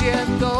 creciendo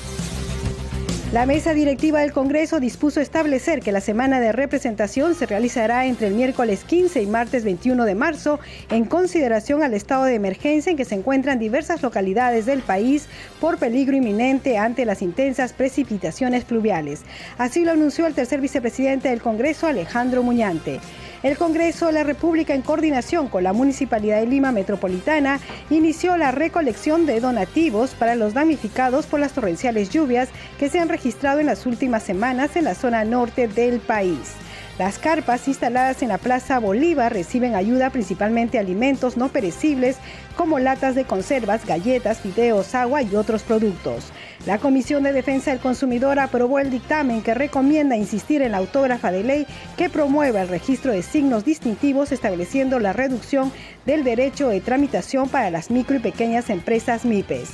La mesa directiva del Congreso dispuso establecer que la semana de representación se realizará entre el miércoles 15 y martes 21 de marzo en consideración al estado de emergencia en que se encuentran diversas localidades del país por peligro inminente ante las intensas precipitaciones pluviales. Así lo anunció el tercer vicepresidente del Congreso, Alejandro Muñante. El Congreso de la República, en coordinación con la Municipalidad de Lima Metropolitana, inició la recolección de donativos para los damnificados por las torrenciales lluvias que se han registrado en las últimas semanas en la zona norte del país. Las carpas instaladas en la Plaza Bolívar reciben ayuda principalmente alimentos no perecibles como latas de conservas, galletas, fideos, agua y otros productos. La Comisión de Defensa del Consumidor aprobó el dictamen que recomienda insistir en la autógrafa de ley que promueva el registro de signos distintivos estableciendo la reducción del derecho de tramitación para las micro y pequeñas empresas MIPES.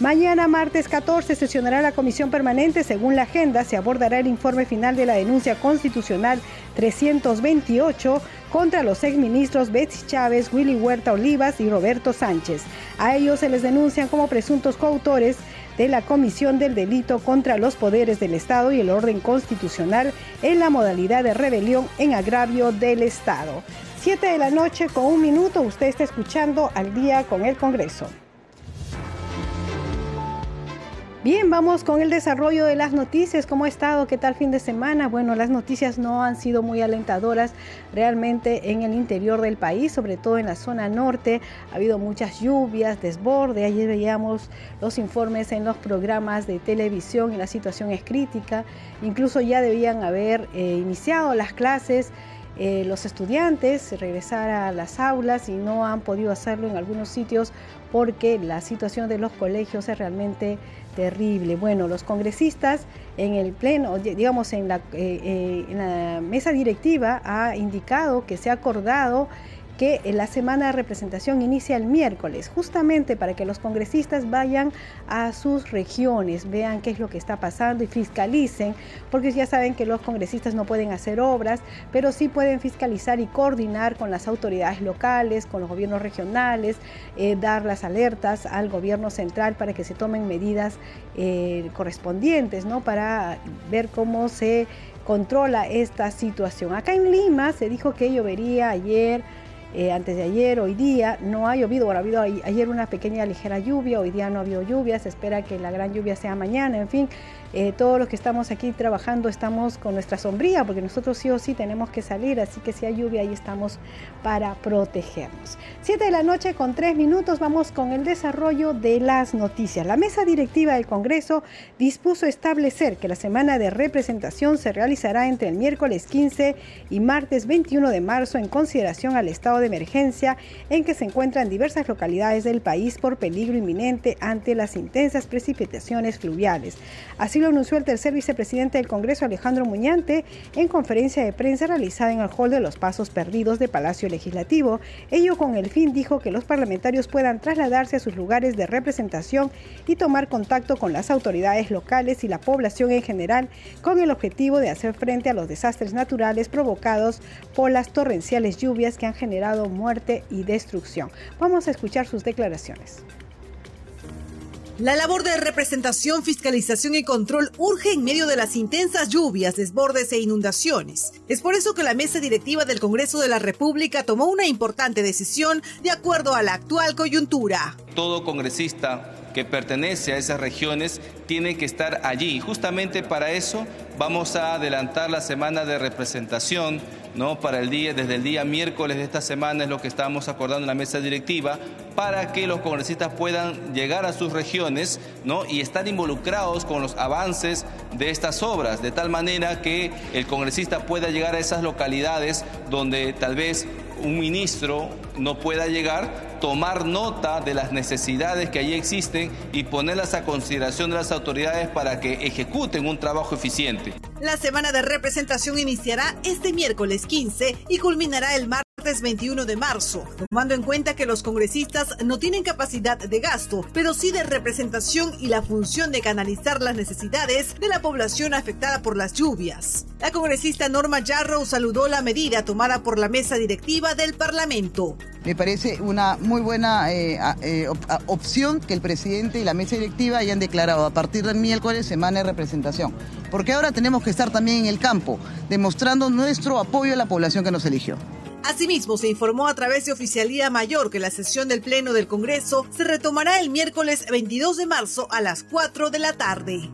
Mañana, martes 14, sesionará la comisión permanente. Según la agenda, se abordará el informe final de la denuncia constitucional 328 contra los exministros Betsy Chávez, Willy Huerta Olivas y Roberto Sánchez. A ellos se les denuncian como presuntos coautores de la comisión del delito contra los poderes del Estado y el orden constitucional en la modalidad de rebelión en agravio del Estado. Siete de la noche con un minuto, usted está escuchando al día con el Congreso. Bien, vamos con el desarrollo de las noticias. ¿Cómo ha estado? ¿Qué tal fin de semana? Bueno, las noticias no han sido muy alentadoras realmente en el interior del país, sobre todo en la zona norte. Ha habido muchas lluvias, desborde. Ayer veíamos los informes en los programas de televisión y la situación es crítica. Incluso ya debían haber eh, iniciado las clases. Eh, los estudiantes regresar a las aulas y no han podido hacerlo en algunos sitios porque la situación de los colegios es realmente terrible. Bueno, los congresistas en el pleno, digamos en la, eh, eh, en la mesa directiva ha indicado que se ha acordado que la semana de representación inicia el miércoles, justamente para que los congresistas vayan a sus regiones, vean qué es lo que está pasando y fiscalicen, porque ya saben que los congresistas no pueden hacer obras, pero sí pueden fiscalizar y coordinar con las autoridades locales, con los gobiernos regionales, eh, dar las alertas al gobierno central para que se tomen medidas eh, correspondientes, ¿no? Para ver cómo se controla esta situación. Acá en Lima se dijo que llovería ayer, eh, antes de ayer, hoy día, no ha llovido, bueno, ha habido ayer una pequeña ligera lluvia, hoy día no ha habido lluvia, se espera que la gran lluvia sea mañana, en fin, eh, todos los que estamos aquí trabajando estamos con nuestra sombría, porque nosotros sí o sí tenemos que salir, así que si hay lluvia ahí estamos para protegernos. Siete de la noche con tres minutos vamos con el desarrollo de las noticias. La mesa directiva del Congreso dispuso establecer que la semana de representación se realizará entre el miércoles 15 y martes 21 de marzo en consideración al estado de emergencia en que se encuentran diversas localidades del país por peligro inminente ante las intensas precipitaciones fluviales. Así lo anunció el tercer vicepresidente del Congreso, Alejandro Muñante, en conferencia de prensa realizada en el hall de los Pasos Perdidos de Palacio Legislativo. Ello con el fin, dijo, que los parlamentarios puedan trasladarse a sus lugares de representación y tomar contacto con las autoridades locales y la población en general con el objetivo de hacer frente a los desastres naturales provocados por las torrenciales lluvias que han generado muerte y destrucción. Vamos a escuchar sus declaraciones. La labor de representación, fiscalización y control urge en medio de las intensas lluvias, desbordes e inundaciones. Es por eso que la mesa directiva del Congreso de la República tomó una importante decisión de acuerdo a la actual coyuntura. Todo congresista que pertenece a esas regiones tiene que estar allí. Justamente para eso vamos a adelantar la semana de representación, ¿no? Para el día, desde el día miércoles de esta semana es lo que estamos acordando en la mesa directiva, para que los congresistas puedan llegar a sus regiones, ¿no? Y estar involucrados con los avances de estas obras, de tal manera que el congresista pueda llegar a esas localidades donde tal vez un ministro no pueda llegar, tomar nota de las necesidades que allí existen y ponerlas a consideración de las autoridades para que ejecuten un trabajo eficiente. La semana de representación iniciará este miércoles 15 y culminará el martes 21 de marzo, tomando en cuenta que los congresistas no tienen capacidad de gasto, pero sí de representación y la función de canalizar las necesidades de la población afectada por las lluvias. La congresista Norma Yarrow saludó la medida tomada por la mesa directiva del Parlamento. Me parece una muy buena eh, eh, opción que el presidente y la mesa directiva hayan declarado a partir del miércoles semana de representación, porque ahora tenemos que estar también en el campo, demostrando nuestro apoyo a la población que nos eligió. Asimismo, se informó a través de Oficialía Mayor que la sesión del Pleno del Congreso se retomará el miércoles 22 de marzo a las 4 de la tarde.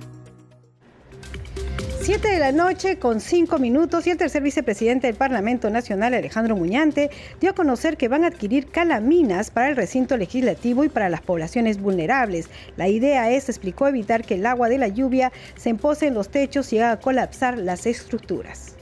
7 de la noche con 5 minutos y el tercer vicepresidente del Parlamento Nacional, Alejandro Muñante, dio a conocer que van a adquirir calaminas para el recinto legislativo y para las poblaciones vulnerables. La idea es, explicó, evitar que el agua de la lluvia se empose en los techos y haga colapsar las estructuras.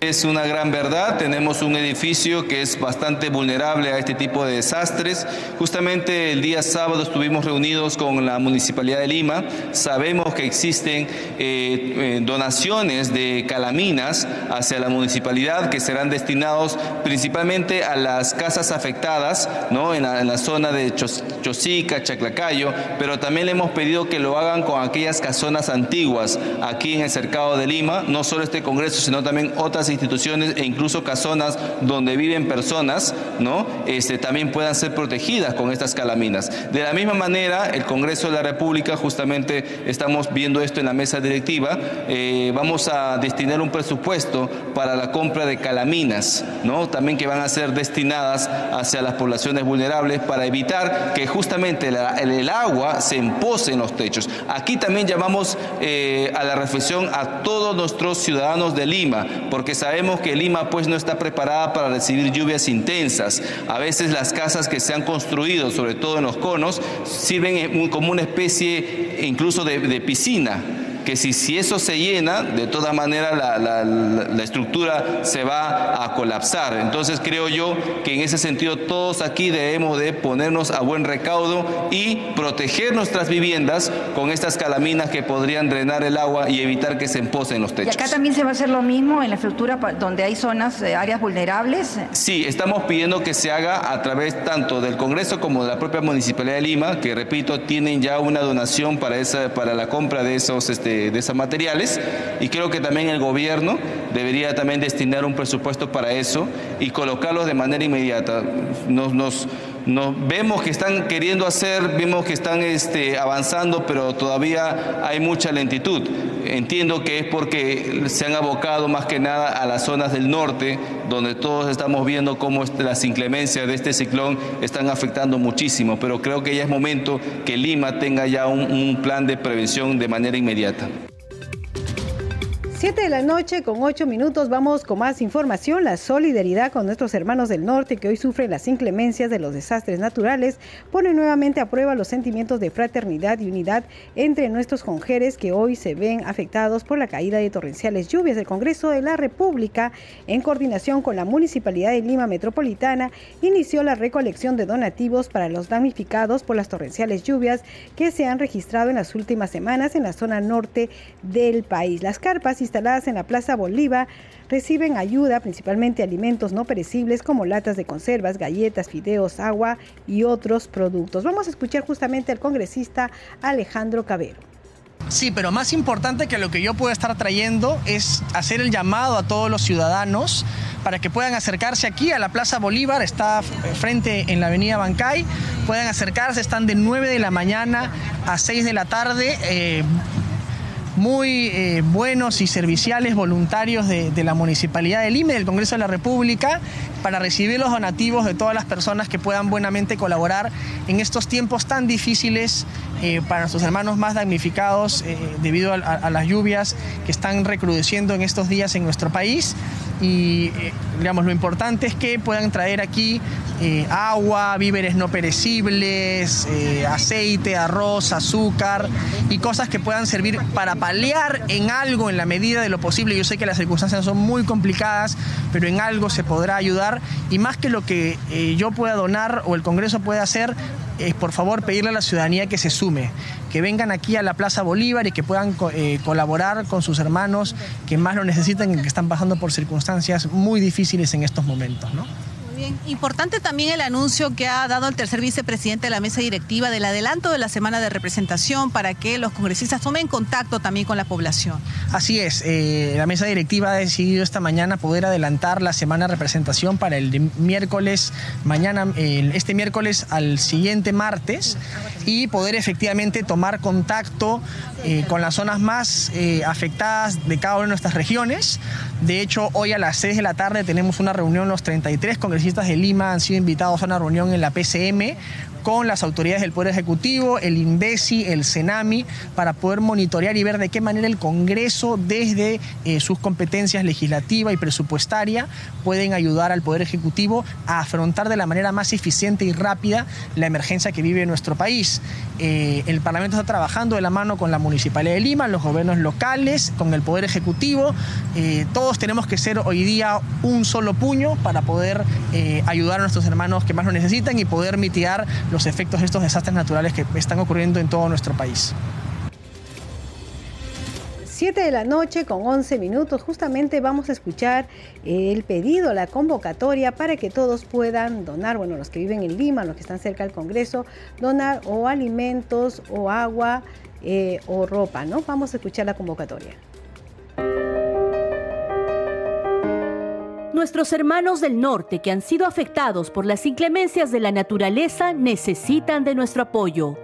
Es una gran verdad, tenemos un edificio que es bastante vulnerable a este tipo de desastres. Justamente el día sábado estuvimos reunidos con la Municipalidad de Lima, sabemos que existen eh, eh, donaciones de calaminas hacia la municipalidad que serán destinados principalmente a las casas afectadas ¿no? en, la, zona de Chosica, Chaclacayo, pero también le hemos pedido que lo hagan con aquellas casonas antiguas aquí en el cercado de Lima, no solo este Congreso, sino también otras instituciones e incluso casonas donde viven personas, ¿no? Este, también puedan ser protegidas con estas calaminas. De la misma manera, el Congreso de la República, justamente estamos viendo esto en la mesa directiva, eh, vamos a destinar un presupuesto para la compra de calaminas, ¿no? También que van a ser destinadas hacia las poblaciones vulnerables para evitar que justamente el, agua se empose en los techos. Aquí también llamamos eh, a la reflexión a todos nuestros ciudadanos de Lima, porque sabemos que Lima pues no está preparada para recibir lluvias intensas. A veces las casas que se han construido, sobre todo en los conos, sirven como una especie incluso de piscina que si, si eso se llena, de todas maneras la, la, la, estructura se va a colapsar. Entonces creo yo que en ese sentido todos aquí debemos de ponernos a buen recaudo y proteger nuestras viviendas con estas calaminas que podrían drenar el agua y evitar que se emposen los techos. ¿Y acá también se va a hacer lo mismo en la estructura donde hay zonas, eh, áreas vulnerables? Sí, estamos pidiendo que se haga a través tanto del Congreso como de la propia Municipalidad de Lima, que repito, tienen ya una donación para, esa, para la compra de esos... Este, de, esos materiales y creo que también el gobierno debería también destinar un presupuesto para eso y colocarlos de manera inmediata. Nos, nos, nos vemos que están queriendo hacer, vemos que están este, avanzando, pero todavía hay mucha lentitud. Entiendo que es porque se han abocado más que nada a las zonas del norte, donde todos estamos viendo cómo las inclemencias de este ciclón están afectando muchísimo, pero creo que ya es momento que Lima tenga ya un, un plan de prevención de manera inmediata. 7 de la noche con 8 minutos vamos con más información. La solidaridad con nuestros hermanos del norte que hoy sufren las inclemencias de los desastres naturales pone nuevamente a prueba los sentimientos de fraternidad y unidad entre nuestros conjeres que hoy se ven afectados por la caída de torrenciales lluvias. El Congreso de la República, en coordinación con la Municipalidad de Lima Metropolitana, inició la recolección de donativos para los damnificados por las torrenciales lluvias que se han registrado en las últimas semanas en la zona norte del país. Las carpas y instaladas en la Plaza Bolívar reciben ayuda, principalmente alimentos no perecibles como latas de conservas, galletas, fideos, agua y otros productos. Vamos a escuchar justamente al congresista Alejandro Cabero. Sí, pero más importante que lo que yo puedo estar trayendo es hacer el llamado a todos los ciudadanos para que puedan acercarse aquí a la Plaza Bolívar, está frente en la Avenida Bancay, puedan acercarse, están de 9 de la mañana a 6 de la tarde. Eh, muy eh, buenos y serviciales voluntarios de, la Municipalidad de Lima y del Congreso de la República para recibir los donativos de todas las personas que puedan buenamente colaborar en estos tiempos tan difíciles eh, para nuestros hermanos más damnificados eh, debido a, las lluvias que están recrudeciendo en estos días en nuestro país y digamos lo importante es que puedan traer aquí agua, víveres no perecibles, aceite, arroz, azúcar y cosas que puedan servir para paliar en algo en la medida de lo posible. Yo sé que las circunstancias son muy complicadas, pero en algo se podrá ayudar y más que lo que eh, yo pueda donar o el Congreso pueda hacer, es por favor pedirle a la ciudadanía que se sume, que vengan aquí a la Plaza Bolívar y que puedan eh, colaborar con sus hermanos que más lo necesitan y que están pasando por circunstancias muy difíciles en estos momentos. ¿no? Bien, importante también el anuncio que ha dado el tercer vicepresidente de la mesa directiva del adelanto de la semana de representación para que los congresistas tomen contacto también con la población. Así es, eh, la mesa directiva ha decidido esta mañana poder adelantar la semana de representación para el miércoles, mañana, este miércoles al siguiente martes y poder efectivamente tomar contacto eh, con las zonas más eh, afectadas de cada una de nuestras regiones. De hecho, hoy a las 6 de la tarde tenemos una reunión, los 33 congresistas de Lima han sido invitados a una reunión en la PCM con las autoridades del Poder Ejecutivo, el INDECI, el CENAMI, para poder monitorear y ver de qué manera el Congreso, desde eh, sus competencias legislativa y presupuestaria, pueden ayudar al Poder Ejecutivo a afrontar de la manera más eficiente y rápida la emergencia que vive nuestro país. Eh, el Parlamento está trabajando de la mano con la Municipalidad de Lima, los gobiernos locales, con el Poder Ejecutivo. Eh, todos tenemos que ser hoy día un solo puño para poder ayudar a nuestros hermanos que más lo necesitan y poder mitigar los efectos de estos desastres naturales que están ocurriendo en todo nuestro país. 7 de la noche con 11 minutos. Justamente vamos a escuchar el pedido, la convocatoria para que todos puedan donar, bueno, los que viven en Lima, los que están cerca del Congreso, donar o alimentos o agua eh, o ropa, ¿no? Vamos a escuchar la convocatoria. Nuestros hermanos del norte que han sido afectados por las inclemencias de la naturaleza necesitan de nuestro apoyo.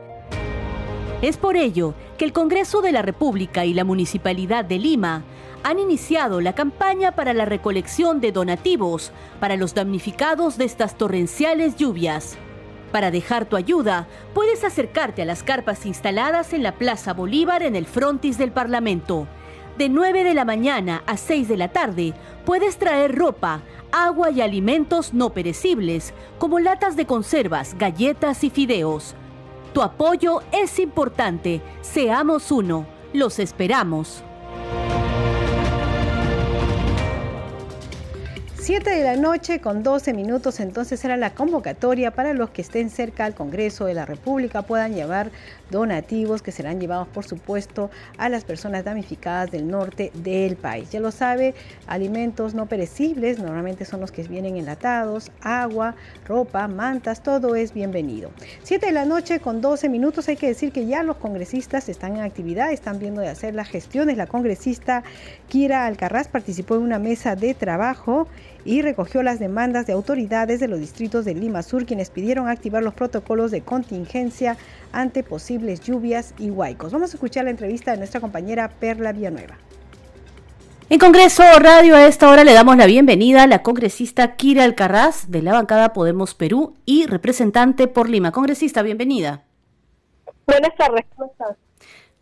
Es por ello que el Congreso de la República y la Municipalidad de Lima han iniciado la campaña para la recolección de donativos para los damnificados de estas torrenciales lluvias. Para dejar tu ayuda, puedes acercarte a las carpas instaladas en la Plaza Bolívar en el frontis del Parlamento de 9 de la mañana a 6 de la tarde puedes traer ropa, agua y alimentos no perecibles, como latas de conservas, galletas y fideos. Tu apoyo es importante. Seamos uno. Los esperamos. 7 de la noche con 12 minutos, entonces será la convocatoria para los que estén cerca al Congreso de la República puedan llevar donativos que serán llevados, por supuesto, a las personas damnificadas del norte del país. Ya lo sabe, alimentos no perecibles, normalmente son los que vienen enlatados, agua, ropa, mantas, todo es bienvenido. 7 de la noche con 12 minutos, hay que decir que ya los congresistas están en actividad, están viendo de hacer las gestiones. La congresista Kira Alcarraz participó en una mesa de trabajo y recogió las demandas de autoridades de los distritos de Lima Sur, quienes pidieron activar los protocolos de contingencia ante posibles lluvias y huaicos. Vamos a escuchar la entrevista de nuestra compañera Perla Villanueva. En Congreso Radio a esta hora le damos la bienvenida a la congresista Kira Alcarraz de la bancada Podemos Perú y representante por Lima. Congresista, bienvenida. Buenas tardes,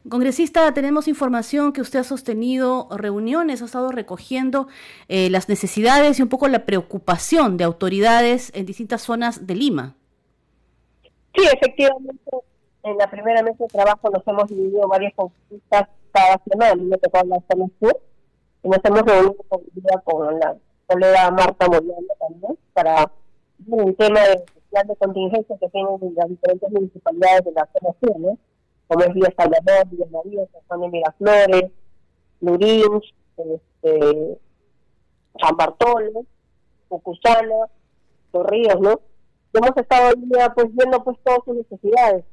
Congresista, tenemos información que usted ha sostenido reuniones, ha estado recogiendo eh, las necesidades y un poco la preocupación de autoridades en distintas zonas de Lima. Sí, efectivamente, en la primera mesa de trabajo nos hemos dividido varias consultas cada semana, me tocó la zona sur, y nos hemos reunido con, la colega Marta Mollando también para un tema de plan de contingencia que tienen las diferentes municipalidades de la zona sur, ¿no? como es Villa Salvador, Villa María, San Juan de Miraflores, Lurins, este, San Bartolo, Cucusana, Los Ríos, ¿no? hemos estado pues viendo pues todas sus necesidades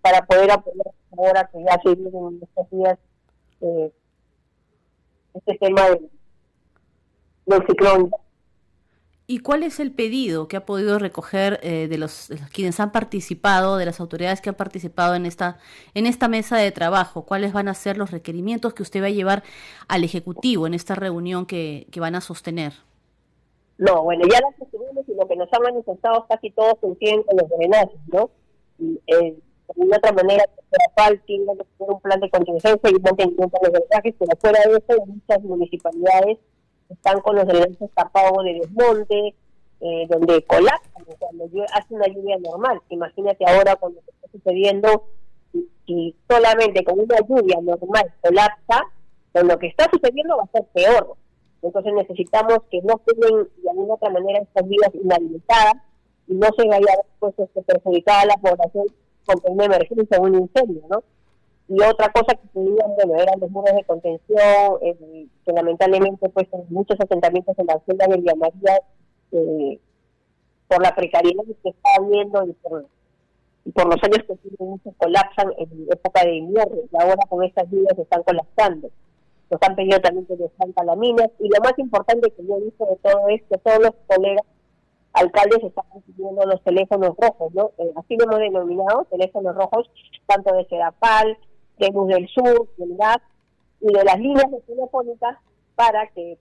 para poder apoyar ahora que ya se vienen en estos días eh, este tema del, del ciclón ¿Y cuál es el pedido que ha podido recoger eh, de, los, quienes han participado, de las autoridades que han participado en esta, en esta mesa de trabajo? ¿Cuáles van a ser los requerimientos que usted va a llevar al Ejecutivo en esta reunión que, que van a sostener? No, bueno, ya las recibimos y lo que nos han manifestado casi todos coinciden con los drenajes, ¿no? Eh, de otra manera, FAL tiene que tener un plan de contingencia y mantenimiento de los drenajes, pero fuera de eso, muchas municipalidades están con los elementos tapados de desmonte, eh, donde colapsan cuando hace una lluvia normal. Imagínate ahora cuando está sucediendo, y, solamente con una lluvia normal colapsa, con lo que está sucediendo va a ser peor. Entonces necesitamos que no queden de alguna otra manera estas vías inhabilitadas y no se vaya pues, este, perjudicar a la población con una emergencia un incendio, ¿no? y otra cosa que tenían, bueno, eran los muros de contención, eh, que lamentablemente pues en muchos asentamientos en la celda de Villa María, eh, por la precariedad que está viendo y por, los años que tienen, se colapsan en época de invierno, y ahora con estas lluvias se están colapsando. Nos han pedido también que descansa la minas, y lo más importante que yo he visto de todo es que todos los colegas alcaldes están recibiendo los teléfonos rojos, ¿no? Eh, así lo hemos denominado, teléfonos rojos, tanto de Sedapal, de Luz del Sur, del GAS y de las líneas de telefónicas para que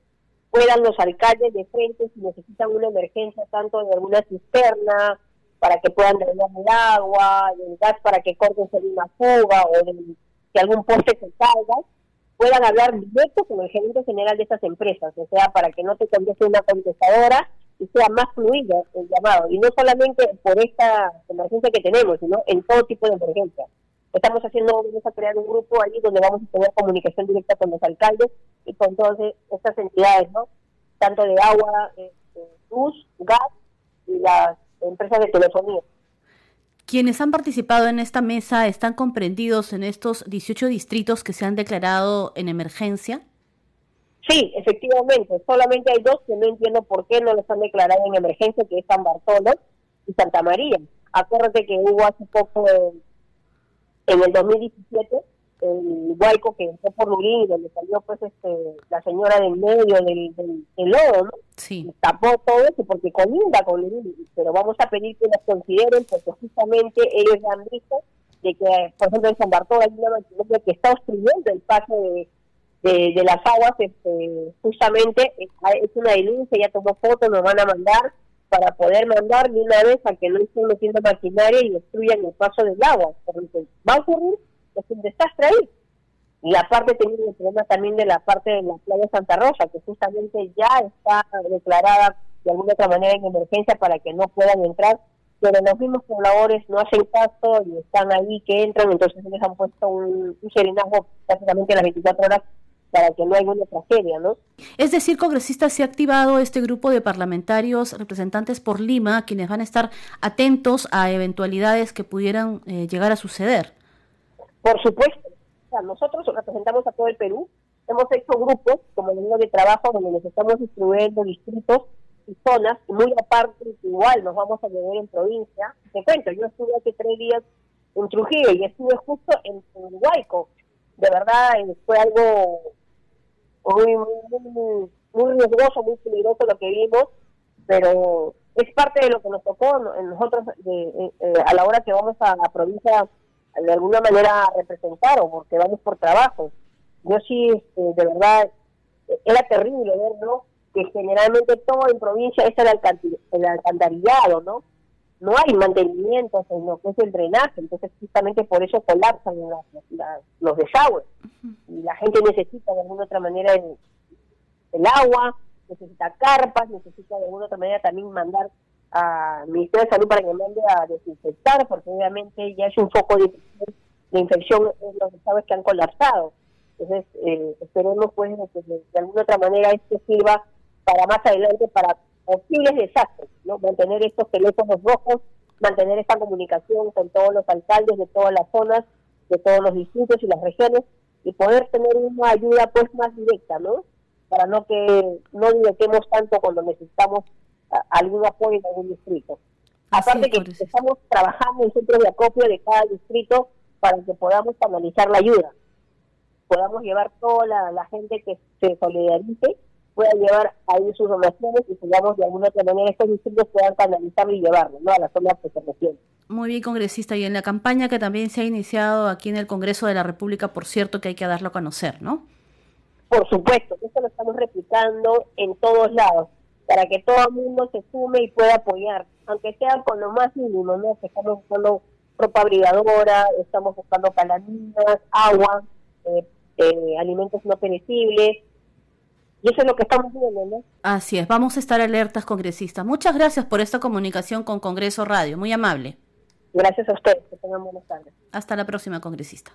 puedan los alcaldes de frente si necesitan una emergencia tanto de alguna cisterna para que puedan drenar el agua, del gas para que corten una fuga o de que algún poste se salga, puedan hablar directo con el gerente general de estas empresas, o sea, para que no te conteste una contestadora y sea más fluido el llamado, y no solamente por esta emergencia que tenemos, sino en todo tipo de emergencias. Estamos haciendo, vamos a crear un grupo ahí donde vamos a tener comunicación directa con los alcaldes y con todas estas entidades, ¿no? Tanto de agua, luz, gas y las empresas de telefonía. Quienes han participado en esta mesa están comprendidos en estos 18 distritos que se han declarado en emergencia. Sí, efectivamente. Solamente hay dos que no entiendo por qué no los han declarado en emergencia, que es San Bartolo y Santa María. Acuérdate que hubo hace poco en el 2017 el huaico que entró por Lurín, donde salió pues este la señora del medio del, del, lodo, ¿no? Sí. tapó todo eso porque colinda con Lurín, pero vamos a pedir que las consideren porque justamente ellos han visto de que, por ejemplo, en San Bartolo hay una maquinaria que está obstruyendo el paso de, de, las aguas, este, justamente es una denuncia, ya tomó fotos, nos van a mandar para poder mandar de una vez a que no estén metiendo maquinaria y destruyan el paso del agua. Porque va a ocurrir es un desastre ahí. Y aparte tenemos el problema también de la parte de la playa Santa Rosa, que justamente ya está declarada de alguna otra manera en emergencia para que no puedan entrar, pero los mismos pobladores no hacen caso y están ahí que entran, entonces les han puesto un, un serenazgo prácticamente las 24 horas para que no haya una tragedia, ¿no? Es decir, congresista, se ha activado este grupo de parlamentarios representantes por Lima, quienes van a estar atentos a eventualidades que pudieran eh, llegar a suceder. Por supuesto. nosotros representamos a todo el Perú. Hemos hecho grupos, como el de trabajo, donde nos estamos distribuyendo distritos y zonas, y muy aparte, igual nos vamos a mover en provincia. Te cuento, yo estuve hace tres días en Trujillo y estuve justo en, en Huayco. De verdad, eh, fue algo muy, muy, muy riesgoso, muy peligroso lo que vimos, pero es parte de lo que nos tocó nosotros de, a la hora que vamos a la provincia de alguna manera a representar o porque vamos por trabajo. Yo sí, este, de verdad, era terrible verlo, que generalmente todo en provincia es el, alcantarillado, ¿no? No hay mantenimiento en lo que es el drenaje, entonces justamente por eso colapsan los desagües. Y la gente necesita de alguna otra manera el, el agua, necesita carpas, necesita de alguna otra manera también mandar al Ministerio de Salud para que mande a desinfectar, porque obviamente ya es un foco de, infección en los desagües que han colapsado. Entonces, eh, esperemos pues que de, alguna otra manera esto sirva para más adelante, para posibles desastres, ¿no? Mantener estos teléfonos rojos, mantener esta comunicación con todos los alcaldes de todas las zonas, de todos los distritos y las regiones, y poder tener una ayuda pues más directa, ¿no? Para no que no directemos tanto cuando necesitamos algún apoyo en algún distrito. Aparte que estamos trabajando en centros de acopio de cada distrito para que podamos canalizar la ayuda, podamos llevar toda la, gente que se solidarice, pueda llevar ahí sus donaciones y sigamos de alguna otra manera estos distritos puedan canalizarlo y llevarlo ¿no? a las zonas que se. Muy bien, congresista. Y en la campaña que también se ha iniciado aquí en el Congreso de la República, por cierto, que hay que darlo a conocer, ¿no? Por supuesto, eso lo estamos replicando en todos lados para que todo el mundo se sume y pueda apoyar, aunque sea con lo más mínimo, ¿no? estamos buscando ropa abrigadora, estamos buscando calaminas, agua, eh, eh, alimentos no perecibles, y eso es lo que estamos viendo, ¿no? Así es, vamos a estar alertas, congresistas. Muchas gracias por esta comunicación con Congreso Radio, muy amable. Gracias a ustedes, que tengan buenas tardes. Hasta la próxima, congresista.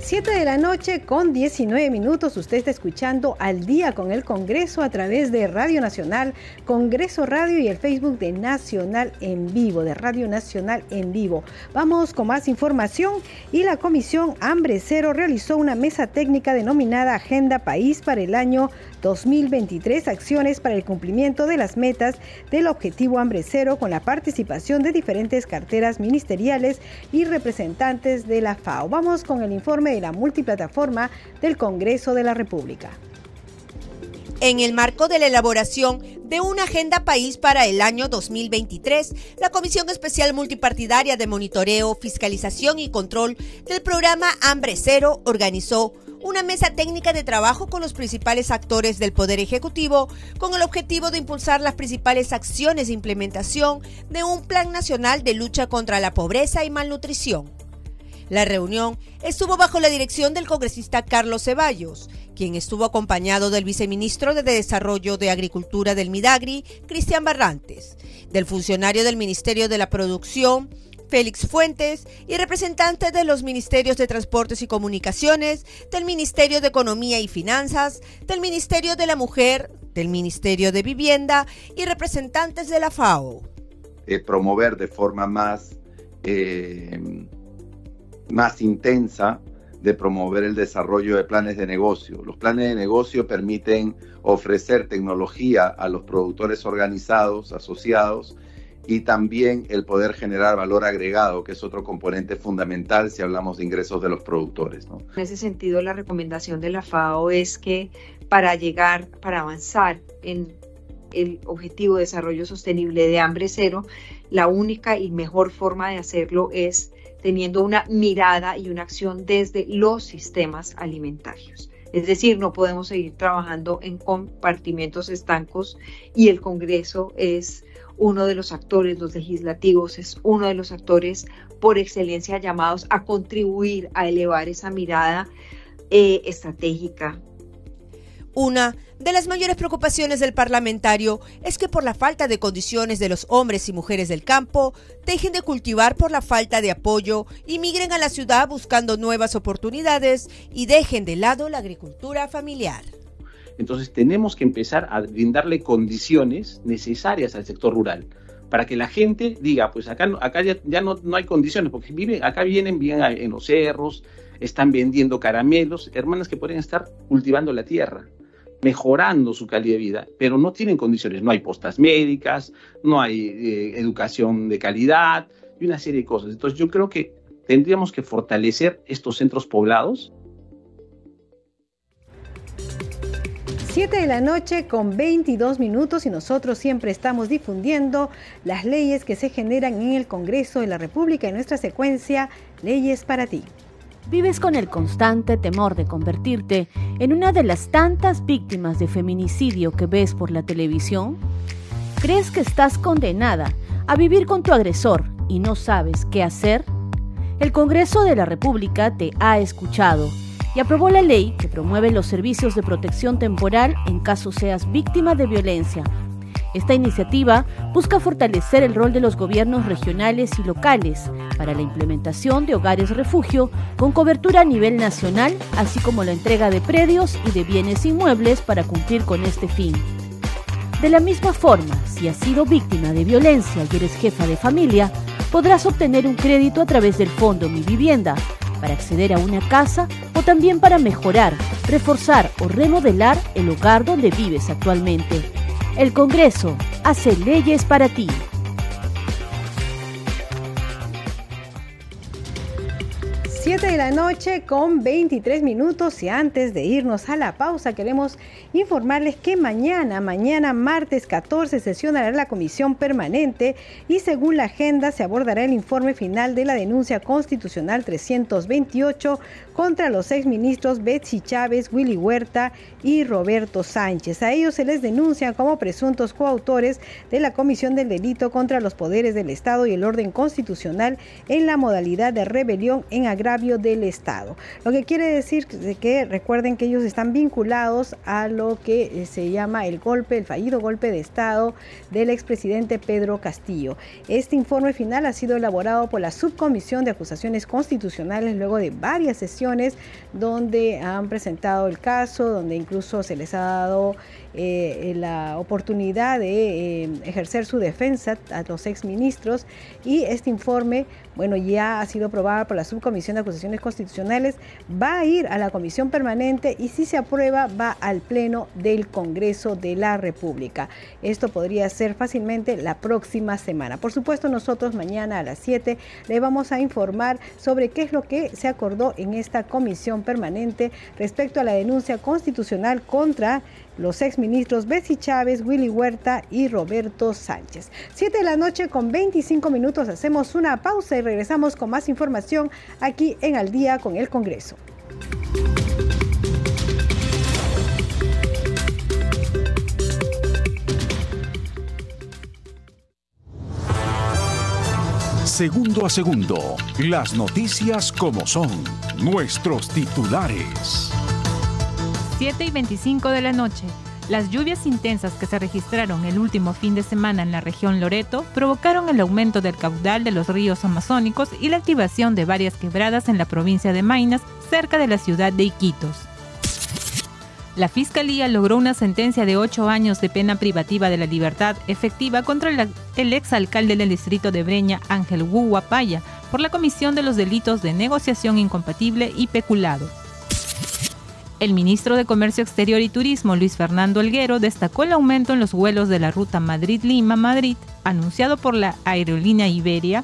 7 de la noche con 19 minutos. Usted está escuchando al día con el Congreso a través de Radio Nacional, Congreso Radio y el Facebook de Nacional en Vivo, de Radio Nacional en Vivo. Vamos con más información y la Comisión Hambre Cero realizó una mesa técnica denominada Agenda País para el año 2023 acciones para el cumplimiento de las metas del objetivo hambre cero con la participación de diferentes carteras ministeriales y representantes de la FAO. Vamos con el informe de la multiplataforma del Congreso de la República. En el marco de la elaboración de una agenda país para el año 2023, la Comisión Especial Multipartidaria de Monitoreo, Fiscalización y Control del programa Hambre Cero organizó una mesa técnica de trabajo con los principales actores del Poder Ejecutivo con el objetivo de impulsar las principales acciones de implementación de un Plan Nacional de Lucha contra la Pobreza y Malnutrición. La reunión estuvo bajo la dirección del congresista Carlos Ceballos, quien estuvo acompañado del viceministro de Desarrollo de Agricultura del Midagri, Cristian Barrantes, del funcionario del Ministerio de la Producción, Félix Fuentes, y representantes de los Ministerios de Transportes y Comunicaciones, del Ministerio de Economía y Finanzas, del Ministerio de la Mujer, del Ministerio de Vivienda y representantes de la FAO. Eh, promover de forma más, eh, más intensa de promover el desarrollo de planes de negocio. Los planes de negocio permiten ofrecer tecnología a los productores organizados, asociados, y también el poder generar valor agregado, que es otro componente fundamental si hablamos de ingresos de los productores. En ese sentido, la recomendación de la FAO es que para llegar, para avanzar en el objetivo de desarrollo sostenible de hambre cero, la única y mejor forma de hacerlo es teniendo una mirada y una acción desde los sistemas alimentarios. Es decir, no podemos seguir trabajando en compartimentos estancos y el Congreso es uno de los actores, los legislativos, es uno de los actores por excelencia llamados a contribuir a elevar esa mirada eh, estratégica. Una de las mayores preocupaciones del parlamentario es que por la falta de condiciones de los hombres y mujeres del campo, dejen de cultivar por la falta de apoyo y migren a la ciudad buscando nuevas oportunidades y dejen de lado la agricultura familiar. Entonces tenemos que empezar a brindarle condiciones necesarias al sector rural para que la gente diga, pues acá, acá ya, no, no, hay condiciones, porque viven, acá vienen, bien en los cerros, están vendiendo caramelos, hermanas que pueden estar cultivando la tierra, mejorando su calidad de vida, pero no tienen condiciones, no hay postas médicas, no hay eh, educación de calidad y una serie de cosas. Entonces yo creo que tendríamos que fortalecer estos centros poblados 7 de la noche con 22 minutos y nosotros siempre estamos difundiendo las leyes que se generan en el Congreso de la República en nuestra secuencia Leyes para ti. ¿Vives con el constante temor de convertirte en una de las tantas víctimas de feminicidio que ves por la televisión? ¿Crees que estás condenada a vivir con tu agresor y no sabes qué hacer? El Congreso de la República te ha escuchado y aprobó la ley que promueve los servicios de protección temporal en caso seas víctima de violencia. Esta iniciativa busca fortalecer el rol de los gobiernos regionales y locales para la implementación de hogares refugio con cobertura a nivel nacional, así como la entrega de predios y de bienes inmuebles para cumplir con este fin. De la misma forma, si has sido víctima de violencia y eres jefa de familia, podrás obtener un crédito a través del Fondo Mi Vivienda para acceder a una casa o también para mejorar, reforzar o remodelar el hogar donde vives actualmente. El Congreso hace leyes para ti. 7 de la noche con 23 minutos y antes de irnos a la pausa queremos informarles que mañana, mañana martes 14 sesionará la comisión permanente y según la agenda se abordará el informe final de la denuncia constitucional 328 contra los exministros Betsy Chávez, Willy Huerta y Roberto Sánchez. A ellos se les denuncia como presuntos coautores de la comisión del delito contra los poderes del Estado y el orden constitucional en la modalidad de rebelión en agravio del Estado. Lo que quiere decir que recuerden que ellos están vinculados a lo que eh, se llama el golpe, el fallido golpe de Estado del expresidente Pedro Castillo. Este informe final ha sido elaborado por la Subcomisión de Acusaciones Constitucionales luego de varias sesiones donde han presentado el caso, donde incluso se les ha dado eh, la oportunidad de eh, ejercer su defensa a los exministros y este informe, bueno, ya ha sido aprobado por la Subcomisión de Acusaciones Constitucionales, va a ir a la Comisión Permanente y si se aprueba va al Pleno del Congreso de la República. Esto podría ser fácilmente la próxima semana. Por supuesto, nosotros mañana a las 7 le vamos a informar sobre qué es lo que se acordó en esta Comisión Permanente respecto a la denuncia constitucional contra los exministros Betsy Chávez, Willy Huerta y Roberto Sánchez. Siete de la noche con 25 minutos hacemos una pausa y regresamos con más información aquí en Al día con el Congreso. Segundo a segundo, las noticias como son, nuestros titulares. 7 y 25 de la noche. Las lluvias intensas que se registraron el último fin de semana en la región Loreto provocaron el aumento del caudal de los ríos amazónicos y la activación de varias quebradas en la provincia de Mainas, cerca de la ciudad de Iquitos. La Fiscalía logró una sentencia de ocho años de pena privativa de la libertad efectiva contra el exalcalde del distrito de Breña, Ángel Guapaya, por la comisión de los delitos de negociación incompatible y peculado. El ministro de Comercio Exterior y Turismo, Luis Fernando Elguero, destacó el aumento en los vuelos de la ruta Madrid-Lima-Madrid, anunciado por la aerolínea Iberia,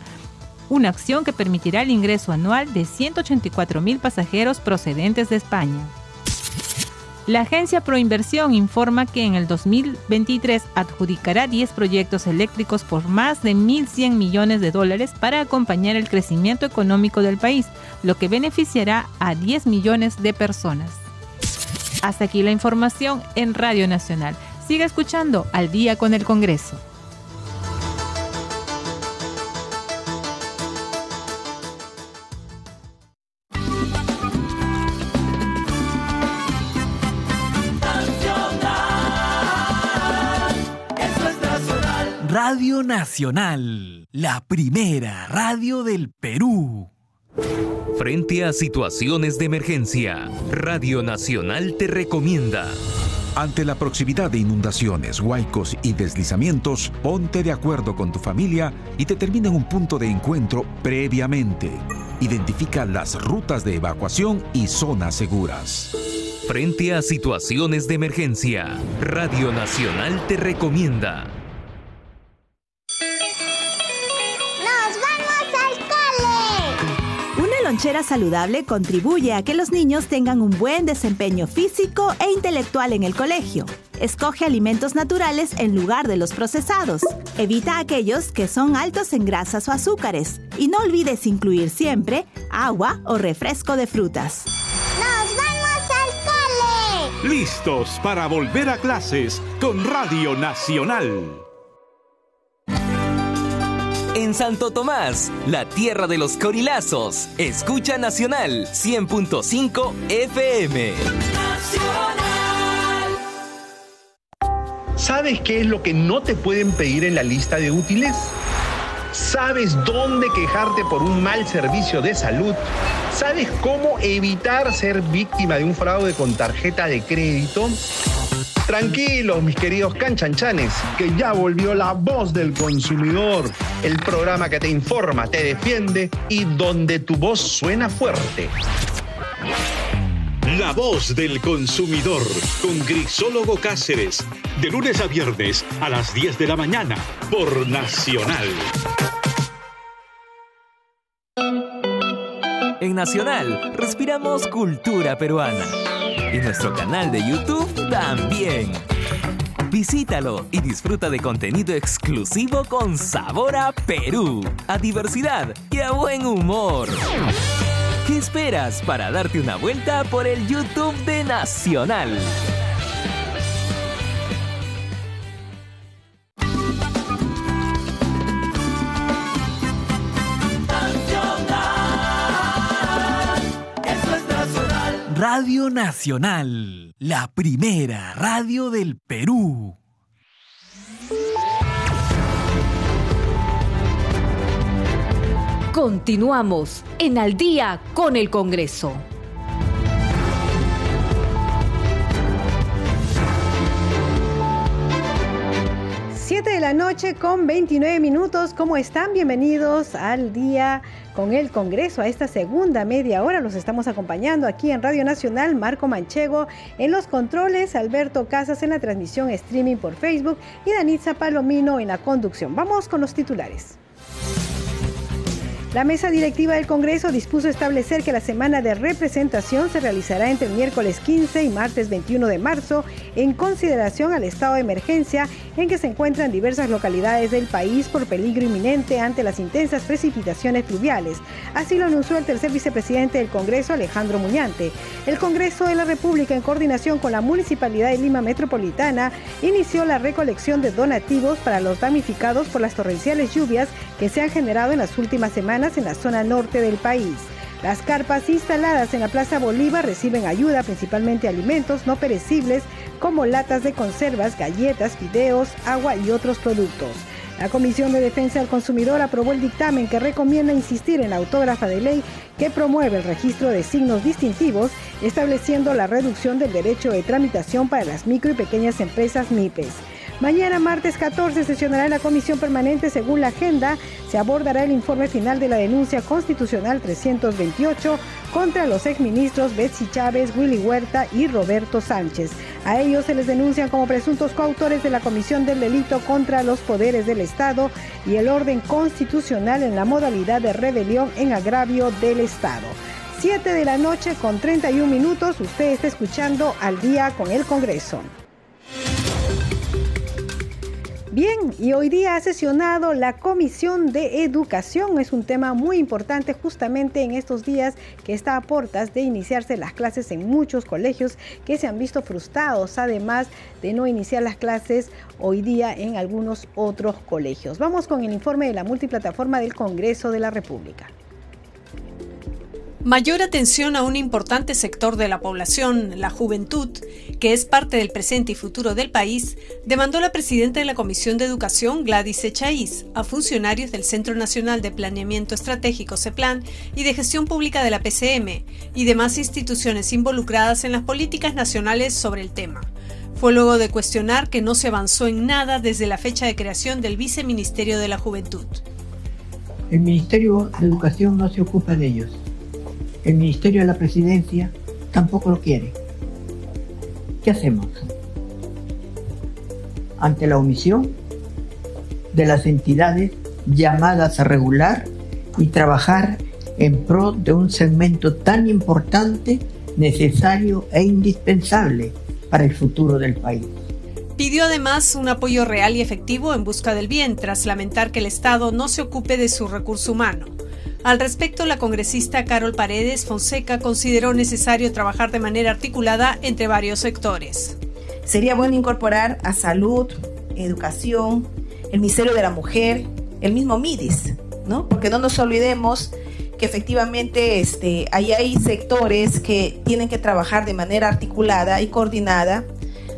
una acción que permitirá el ingreso anual de 184 mil pasajeros procedentes de España. La agencia Proinversión informa que en el 2023 adjudicará 10 proyectos eléctricos por más de 1.100 millones de dólares para acompañar el crecimiento económico del país, lo que beneficiará a 10 millones de personas. Hasta aquí la información en Radio Nacional. Siga escuchando al día con el Congreso. Radio Nacional, la primera radio del Perú. Frente a situaciones de emergencia, Radio Nacional te recomienda. Ante la proximidad de inundaciones, huaicos y deslizamientos, ponte de acuerdo con tu familia y determina un punto de encuentro previamente. Identifica las rutas de evacuación y zonas seguras. Frente a situaciones de emergencia, Radio Nacional te recomienda. Lonchera saludable contribuye a que los niños tengan un buen desempeño físico e intelectual en el colegio. Escoge alimentos naturales en lugar de los procesados. Evita aquellos que son altos en grasas o azúcares. Y no olvides incluir siempre agua o refresco de frutas. ¡Nos vamos al cole! Listos para volver a clases con Radio Nacional. En Santo Tomás, la tierra de los corilazos. Escucha Nacional 100.5 FM. ¿Sabes qué es lo que no te pueden pedir en la lista de útiles? ¿Sabes dónde quejarte por un mal servicio de salud? ¿Sabes cómo evitar ser víctima de un fraude con tarjeta de crédito? Tranquilos, mis queridos canchanchanes, que ya volvió la voz del consumidor, el programa que te informa, te defiende y donde tu voz suena fuerte. La voz del consumidor con Grisólogo Cáceres, de lunes a viernes a las 10 de la mañana por Nacional. En Nacional, respiramos cultura peruana. Y nuestro canal de YouTube también. Visítalo y disfruta de contenido exclusivo con sabor a Perú, a diversidad y a buen humor. ¿Qué esperas para darte una vuelta por el YouTube de Nacional? Radio Nacional, la primera radio del Perú. Continuamos en Al día con el Congreso. Siete de la noche con 29 minutos. ¿Cómo están? Bienvenidos al día con el Congreso. A esta segunda media hora los estamos acompañando aquí en Radio Nacional. Marco Manchego en los controles, Alberto Casas en la transmisión streaming por Facebook y Danitza Palomino en la conducción. Vamos con los titulares. La mesa directiva del Congreso dispuso establecer que la semana de representación se realizará entre el miércoles 15 y martes 21 de marzo en consideración al estado de emergencia en que se encuentran diversas localidades del país por peligro inminente ante las intensas precipitaciones pluviales. Así lo anunció el tercer vicepresidente del Congreso, Alejandro Muñante. El Congreso de la República, en coordinación con la Municipalidad de Lima Metropolitana, inició la recolección de donativos para los damnificados por las torrenciales lluvias que se han generado en las últimas semanas en la zona norte del país. Las carpas instaladas en la Plaza Bolívar reciben ayuda, principalmente alimentos no perecibles como latas de conservas, galletas, fideos, agua y otros productos. La Comisión de Defensa del Consumidor aprobó el dictamen que recomienda insistir en la autógrafa de ley que promueve el registro de signos distintivos, estableciendo la reducción del derecho de tramitación para las micro y pequeñas empresas MIPES. Mañana, martes 14, sesionará la comisión permanente según la agenda. Se abordará el informe final de la denuncia constitucional 328 contra los exministros Betsy Chávez, Willy Huerta y Roberto Sánchez. A ellos se les denuncian como presuntos coautores de la comisión del delito contra los poderes del Estado y el orden constitucional en la modalidad de rebelión en agravio del Estado. 7 de la noche con 31 minutos, usted está escuchando al día con el Congreso. Bien, y hoy día ha sesionado la Comisión de Educación. Es un tema muy importante justamente en estos días que está a puertas de iniciarse las clases en muchos colegios que se han visto frustrados, además de no iniciar las clases hoy día en algunos otros colegios. Vamos con el informe de la multiplataforma del Congreso de la República. Mayor atención a un importante sector de la población, la juventud, que es parte del presente y futuro del país, demandó la presidenta de la Comisión de Educación, Gladys Echaíz, a funcionarios del Centro Nacional de Planeamiento Estratégico CEPLAN y de Gestión Pública de la PCM y demás instituciones involucradas en las políticas nacionales sobre el tema. Fue luego de cuestionar que no se avanzó en nada desde la fecha de creación del Viceministerio de la Juventud. El Ministerio de Educación no se ocupa de ellos el Ministerio de la Presidencia tampoco lo quiere. ¿Qué hacemos? Ante la omisión de las entidades llamadas a regular y trabajar en pro de un segmento tan importante, necesario e indispensable para el futuro del país. Pidió además un apoyo real y efectivo en busca del bien, tras lamentar que el Estado no se ocupe de su recurso humano. Al respecto, la congresista Carol Paredes Fonseca consideró necesario trabajar de manera articulada entre varios sectores. Sería bueno incorporar a salud, educación, el Ministerio de la Mujer, el mismo MIDIS, ¿no? Porque no nos olvidemos que efectivamente este, ahí hay sectores que tienen que trabajar de manera articulada y coordinada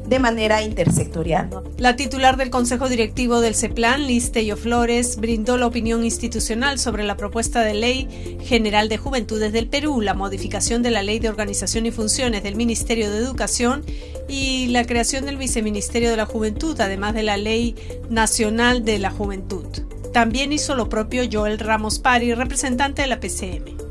de manera intersectorial. La titular del Consejo Directivo del CEPLAN, Liz Tello Flores, brindó la opinión institucional sobre la propuesta de Ley General de Juventudes del Perú, la modificación de la Ley de Organización y Funciones del Ministerio de Educación y la creación del Viceministerio de la Juventud, además de la Ley Nacional de la Juventud. También hizo lo propio Joel Ramos Pari, representante de la PCM.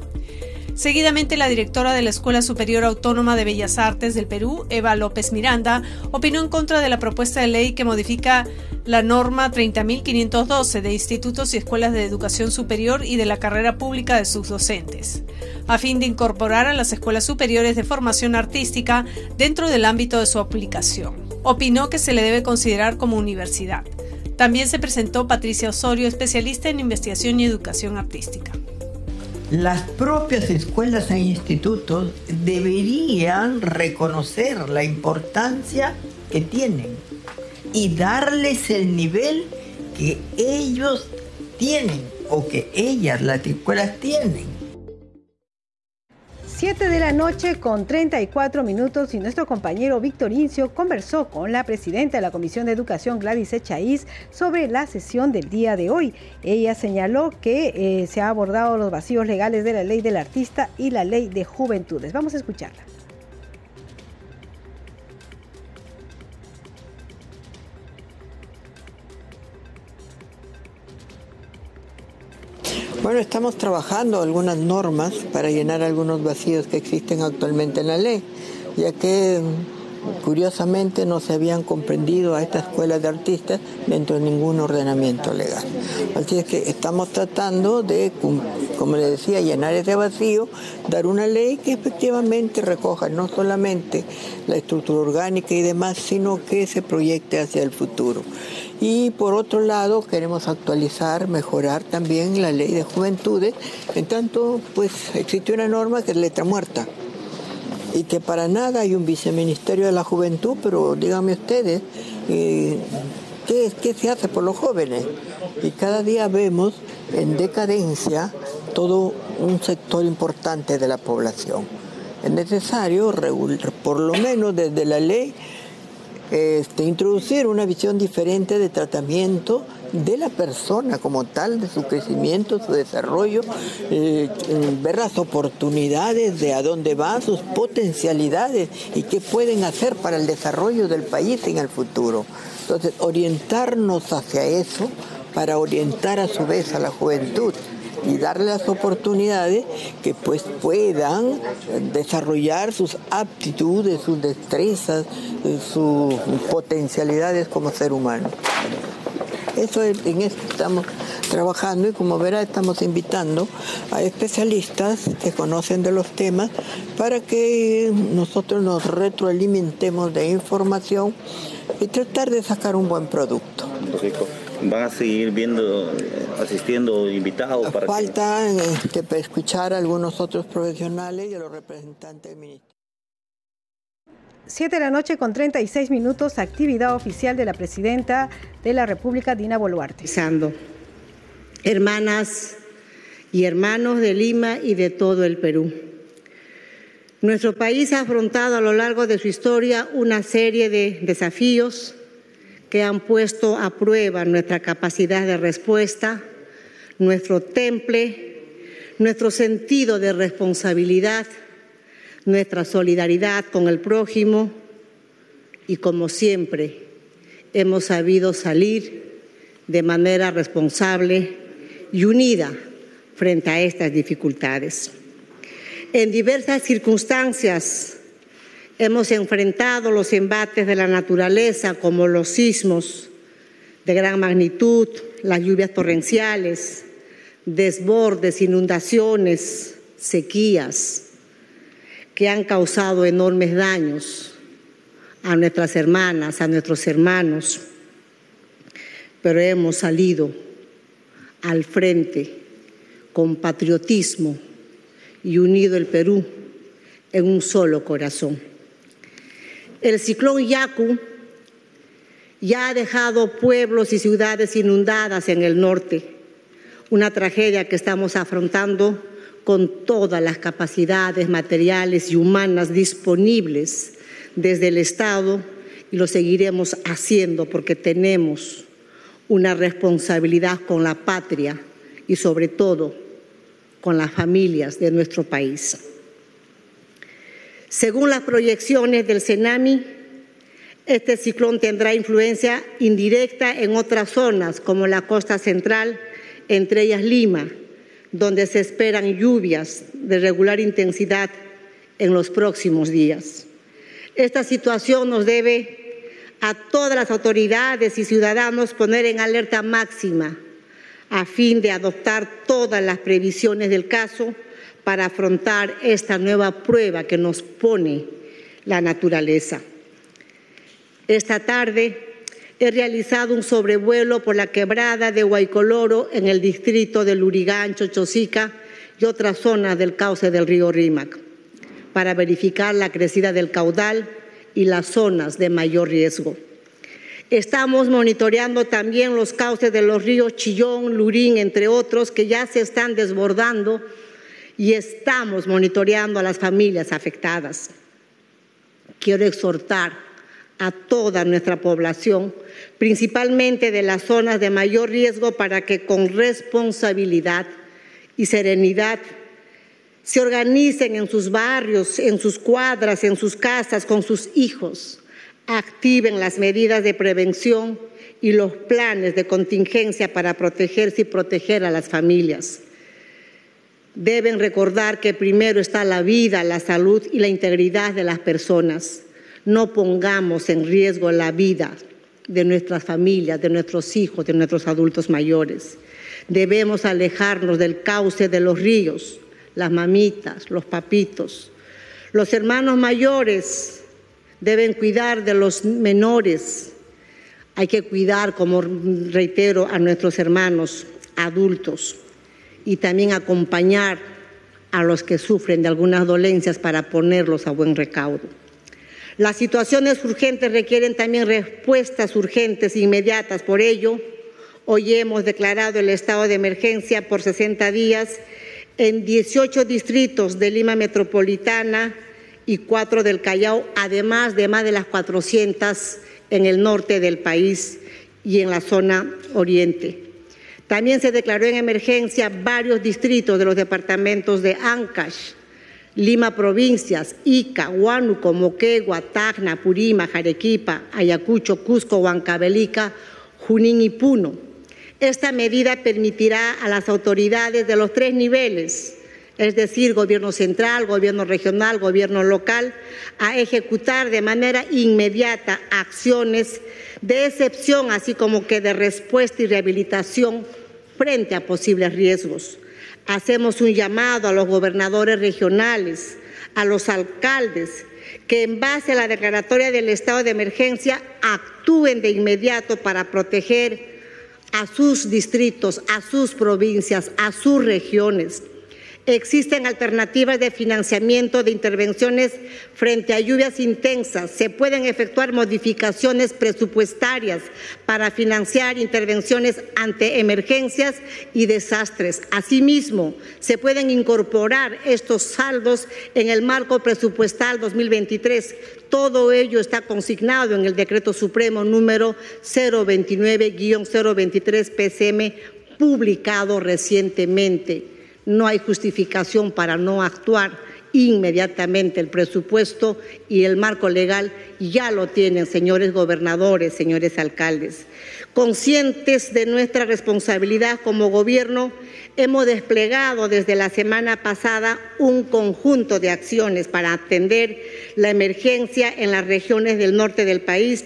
Seguidamente, la directora de la Escuela Superior Autónoma de Bellas Artes del Perú, Eva López Miranda, opinó en contra de la propuesta de ley que modifica la norma 30.512 de institutos y escuelas de educación superior y de la carrera pública de sus docentes, a fin de incorporar a las escuelas superiores de formación artística dentro del ámbito de su aplicación. Opinó que se le debe considerar como universidad. También se presentó Patricia Osorio, especialista en investigación y educación artística las propias escuelas e institutos deberían reconocer la importancia que tienen y darles el nivel que ellos tienen o que ellas, las escuelas, tienen. 7 de la noche con 34 minutos y nuestro compañero Víctor Incio conversó con la presidenta de la Comisión de Educación Gladys Echaíz sobre la sesión del día de hoy. Ella señaló que eh, se ha abordado los vacíos legales de la ley del artista y la ley de juventudes. Vamos a escucharla. Bueno, estamos trabajando algunas normas para llenar algunos vacíos que existen actualmente en la ley, ya que curiosamente no se habían comprendido a esta escuela de artistas dentro de ningún ordenamiento legal. Así es que estamos tratando de, como le decía, llenar ese vacío, dar una ley que efectivamente recoja no solamente la estructura orgánica y demás, sino que se proyecte hacia el futuro. Y por otro lado, queremos actualizar, mejorar también la ley de juventudes. En tanto, pues existe una norma que es letra muerta y que para nada hay un viceministerio de la juventud, pero díganme ustedes, eh, ¿qué, ¿qué se hace por los jóvenes? Y cada día vemos en decadencia todo un sector importante de la población. Es necesario, por lo menos desde la ley, este, introducir una visión diferente de tratamiento de la persona como tal, de su crecimiento, su desarrollo, eh, ver las oportunidades de a dónde van, sus potencialidades y qué pueden hacer para el desarrollo del país en el futuro. Entonces, orientarnos hacia eso para orientar a su vez a la juventud y darle las oportunidades que pues puedan desarrollar sus aptitudes, sus destrezas, sus potencialidades como ser humano. Eso es, en eso estamos trabajando y como verá estamos invitando a especialistas que conocen de los temas para que nosotros nos retroalimentemos de información y tratar de sacar un buen producto van a seguir viendo, asistiendo invitados para Falta este, escuchar a algunos otros profesionales y a los representantes del ministerio. 7 de la noche con 36 minutos, actividad oficial de la presidenta de la República, Dina Boluarte. Hermanas y hermanos de Lima y de todo el Perú. Nuestro país ha afrontado a lo largo de su historia una serie de desafíos que han puesto a prueba nuestra capacidad de respuesta, nuestro temple, nuestro sentido de responsabilidad, nuestra solidaridad con el prójimo y como siempre hemos sabido salir de manera responsable y unida frente a estas dificultades. En diversas circunstancias Hemos enfrentado los embates de la naturaleza como los sismos de gran magnitud, las lluvias torrenciales, desbordes, inundaciones, sequías, que han causado enormes daños a nuestras hermanas, a nuestros hermanos, pero hemos salido al frente con patriotismo y unido el Perú en un solo corazón. El ciclón Yaku ya ha dejado pueblos y ciudades inundadas en el norte, una tragedia que estamos afrontando con todas las capacidades materiales y humanas disponibles desde el Estado y lo seguiremos haciendo porque tenemos una responsabilidad con la patria y sobre todo con las familias de nuestro país. Según las proyecciones del CENAMI, este ciclón tendrá influencia indirecta en otras zonas como la costa central, entre ellas Lima, donde se esperan lluvias de regular intensidad en los próximos días. Esta situación nos debe a todas las autoridades y ciudadanos poner en alerta máxima a fin de adoptar todas las previsiones del caso para afrontar esta nueva prueba que nos pone la naturaleza. Esta tarde he realizado un sobrevuelo por la quebrada de Huaycoloro en el distrito de Lurigancho, Chosica y otras zonas del cauce del río Rímac para verificar la crecida del caudal y las zonas de mayor riesgo. Estamos monitoreando también los cauces de los ríos Chillón, Lurín, entre otros, que ya se están desbordando y estamos monitoreando a las familias afectadas. Quiero exhortar a toda nuestra población, principalmente de las zonas de mayor riesgo, para que con responsabilidad y serenidad se organicen en sus barrios, en sus cuadras, en sus casas, con sus hijos, activen las medidas de prevención y los planes de contingencia para protegerse y proteger a las familias deben recordar que primero está la vida, la salud y la integridad de las personas. No pongamos en riesgo la vida de nuestras familias, de nuestros hijos, de nuestros adultos mayores. Debemos alejarnos del cauce de los ríos, las mamitas, los papitos. Los hermanos mayores deben cuidar de los menores. Hay que cuidar, como reitero, a nuestros hermanos adultos y también acompañar a los que sufren de algunas dolencias para ponerlos a buen recaudo. Las situaciones urgentes requieren también respuestas urgentes e inmediatas. Por ello, hoy hemos declarado el estado de emergencia por 60 días en 18 distritos de Lima Metropolitana y cuatro del Callao, además de más de las 400 en el norte del país y en la zona oriente. También se declaró en emergencia varios distritos de los departamentos de Ancash, Lima Provincias, Ica, Huánuco, Moquegua, Tacna, Purima, Jarequipa, Ayacucho, Cusco, Huancavelica, Junín y Puno. Esta medida permitirá a las autoridades de los tres niveles, es decir, gobierno central, gobierno regional, gobierno local, a ejecutar de manera inmediata acciones de excepción, así como que de respuesta y rehabilitación frente a posibles riesgos. Hacemos un llamado a los gobernadores regionales, a los alcaldes, que en base a la declaratoria del estado de emergencia actúen de inmediato para proteger a sus distritos, a sus provincias, a sus regiones Existen alternativas de financiamiento de intervenciones frente a lluvias intensas. Se pueden efectuar modificaciones presupuestarias para financiar intervenciones ante emergencias y desastres. Asimismo, se pueden incorporar estos saldos en el marco presupuestal 2023. Todo ello está consignado en el Decreto Supremo número 029-023 PCM publicado recientemente. No hay justificación para no actuar inmediatamente el presupuesto y el marco legal ya lo tienen, señores gobernadores, señores alcaldes. Conscientes de nuestra responsabilidad como gobierno, hemos desplegado desde la semana pasada un conjunto de acciones para atender la emergencia en las regiones del norte del país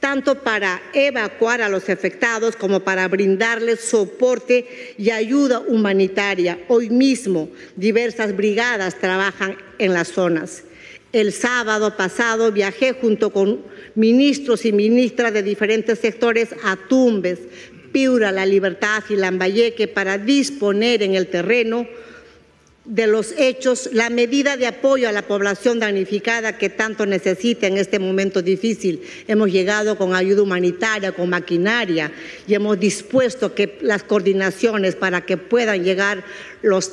tanto para evacuar a los afectados como para brindarles soporte y ayuda humanitaria. Hoy mismo diversas brigadas trabajan en las zonas. El sábado pasado viajé junto con ministros y ministras de diferentes sectores a Tumbes, Piura, La Libertad y Lambayeque para disponer en el terreno de los hechos la medida de apoyo a la población damnificada que tanto necesita en este momento difícil. Hemos llegado con ayuda humanitaria, con maquinaria y hemos dispuesto que las coordinaciones para que puedan llegar los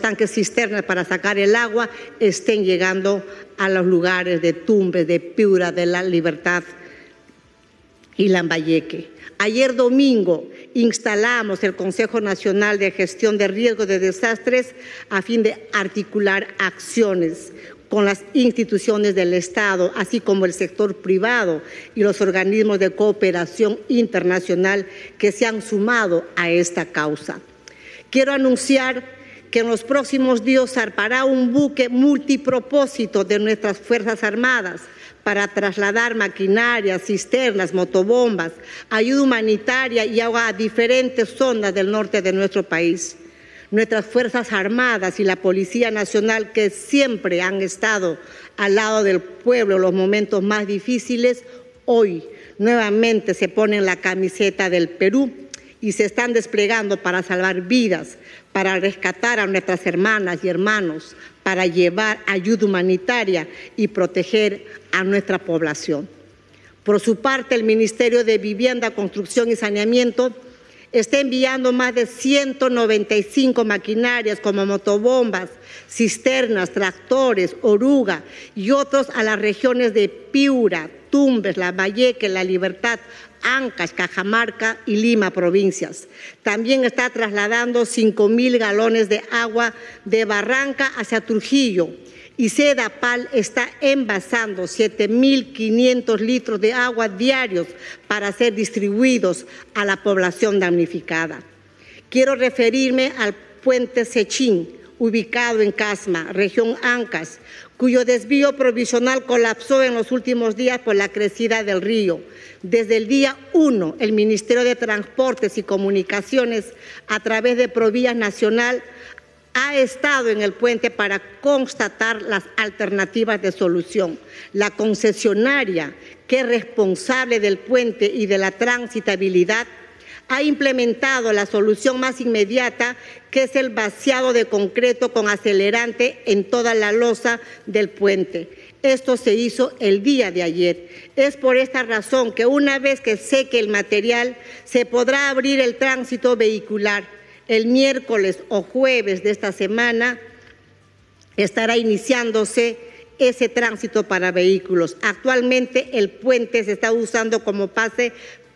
tanques cisternas para sacar el agua estén llegando a los lugares de Tumbes, de Piura, de la Libertad y Lambayeque. Ayer domingo instalamos el Consejo Nacional de Gestión de Riesgos de Desastres a fin de articular acciones con las instituciones del Estado, así como el sector privado y los organismos de cooperación internacional que se han sumado a esta causa. Quiero anunciar que en los próximos días zarpará un buque multipropósito de nuestras Fuerzas Armadas para trasladar maquinaria, cisternas, motobombas, ayuda humanitaria y agua a diferentes zonas del norte de nuestro país. Nuestras Fuerzas Armadas y la Policía Nacional, que siempre han estado al lado del pueblo en los momentos más difíciles, hoy nuevamente se ponen la camiseta del Perú y se están desplegando para salvar vidas, para rescatar a nuestras hermanas y hermanos, para llevar ayuda humanitaria y proteger a nuestra población. Por su parte, el Ministerio de Vivienda, Construcción y Saneamiento está enviando más de 195 maquinarias como motobombas, cisternas, tractores, oruga y otros a las regiones de Piura, Tumbes, La Valleque, La Libertad, Ancas, Cajamarca y Lima provincias. También está trasladando 5 mil galones de agua de Barranca hacia Trujillo. Y Sedapal está envasando 7.500 litros de agua diarios para ser distribuidos a la población damnificada. Quiero referirme al puente Sechín, ubicado en Casma, región Ancas, cuyo desvío provisional colapsó en los últimos días por la crecida del río. Desde el día 1, el Ministerio de Transportes y Comunicaciones, a través de Provías Nacional, ha estado en el puente para constatar las alternativas de solución. La concesionaria, que es responsable del puente y de la transitabilidad, ha implementado la solución más inmediata, que es el vaciado de concreto con acelerante en toda la losa del puente. Esto se hizo el día de ayer. Es por esta razón que una vez que seque el material, se podrá abrir el tránsito vehicular. El miércoles o jueves de esta semana estará iniciándose ese tránsito para vehículos. Actualmente el puente se está usando como pase